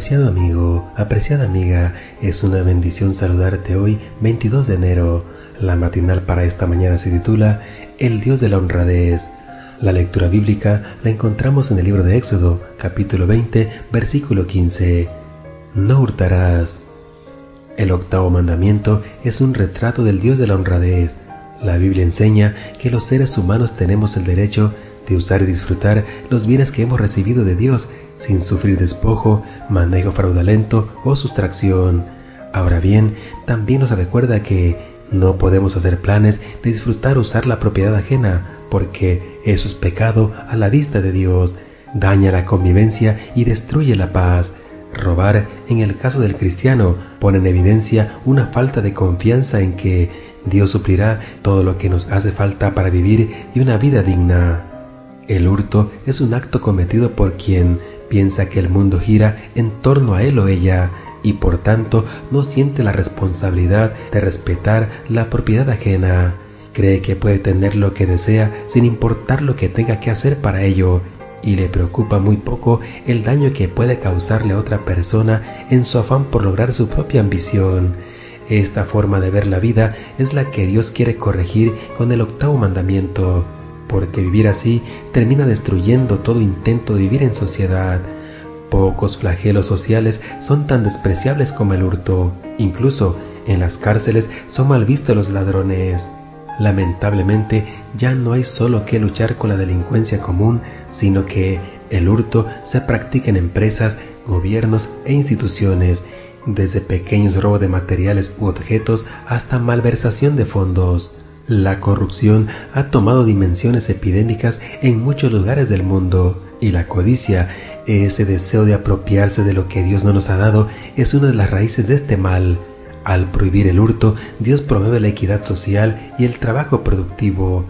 Apreciado amigo, apreciada amiga, es una bendición saludarte hoy, 22 de enero. La matinal para esta mañana se titula El Dios de la honradez. La lectura bíblica la encontramos en el libro de Éxodo, capítulo 20, versículo 15. No hurtarás. El octavo mandamiento es un retrato del Dios de la honradez. La Biblia enseña que los seres humanos tenemos el derecho de usar y disfrutar los bienes que hemos recibido de Dios sin sufrir despojo, manejo fraudulento o sustracción. Ahora bien, también nos recuerda que no podemos hacer planes de disfrutar o usar la propiedad ajena, porque eso es pecado a la vista de Dios, daña la convivencia y destruye la paz. Robar, en el caso del cristiano, pone en evidencia una falta de confianza en que Dios suplirá todo lo que nos hace falta para vivir y una vida digna. El hurto es un acto cometido por quien piensa que el mundo gira en torno a él o ella y por tanto no siente la responsabilidad de respetar la propiedad ajena. Cree que puede tener lo que desea sin importar lo que tenga que hacer para ello y le preocupa muy poco el daño que puede causarle a otra persona en su afán por lograr su propia ambición. Esta forma de ver la vida es la que Dios quiere corregir con el octavo mandamiento porque vivir así termina destruyendo todo intento de vivir en sociedad. Pocos flagelos sociales son tan despreciables como el hurto. Incluso en las cárceles son mal vistos los ladrones. Lamentablemente ya no hay solo que luchar con la delincuencia común, sino que el hurto se practica en empresas, gobiernos e instituciones, desde pequeños robos de materiales u objetos hasta malversación de fondos. La corrupción ha tomado dimensiones epidémicas en muchos lugares del mundo y la codicia, ese deseo de apropiarse de lo que Dios no nos ha dado, es una de las raíces de este mal. Al prohibir el hurto, Dios promueve la equidad social y el trabajo productivo.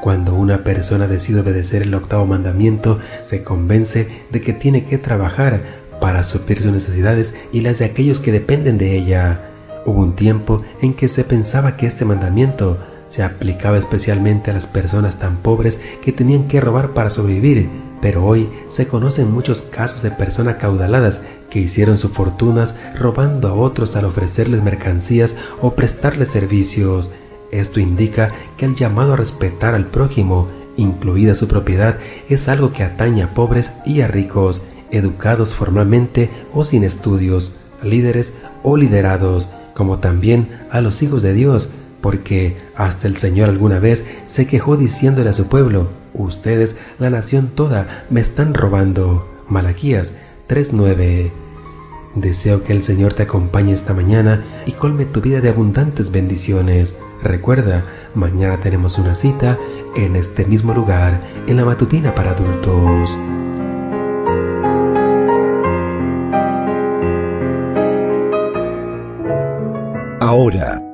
Cuando una persona decide obedecer el octavo mandamiento, se convence de que tiene que trabajar para suplir sus necesidades y las de aquellos que dependen de ella. Hubo un tiempo en que se pensaba que este mandamiento se aplicaba especialmente a las personas tan pobres que tenían que robar para sobrevivir, pero hoy se conocen muchos casos de personas caudaladas que hicieron sus fortunas robando a otros al ofrecerles mercancías o prestarles servicios. Esto indica que el llamado a respetar al prójimo, incluida su propiedad, es algo que atañe a pobres y a ricos, educados formalmente o sin estudios, líderes o liderados, como también a los hijos de Dios, porque hasta el Señor alguna vez se quejó diciéndole a su pueblo, ustedes, la nación toda, me están robando. Malaquías 3:9. Deseo que el Señor te acompañe esta mañana y colme tu vida de abundantes bendiciones. Recuerda, mañana tenemos una cita en este mismo lugar, en la matutina para adultos. Ahora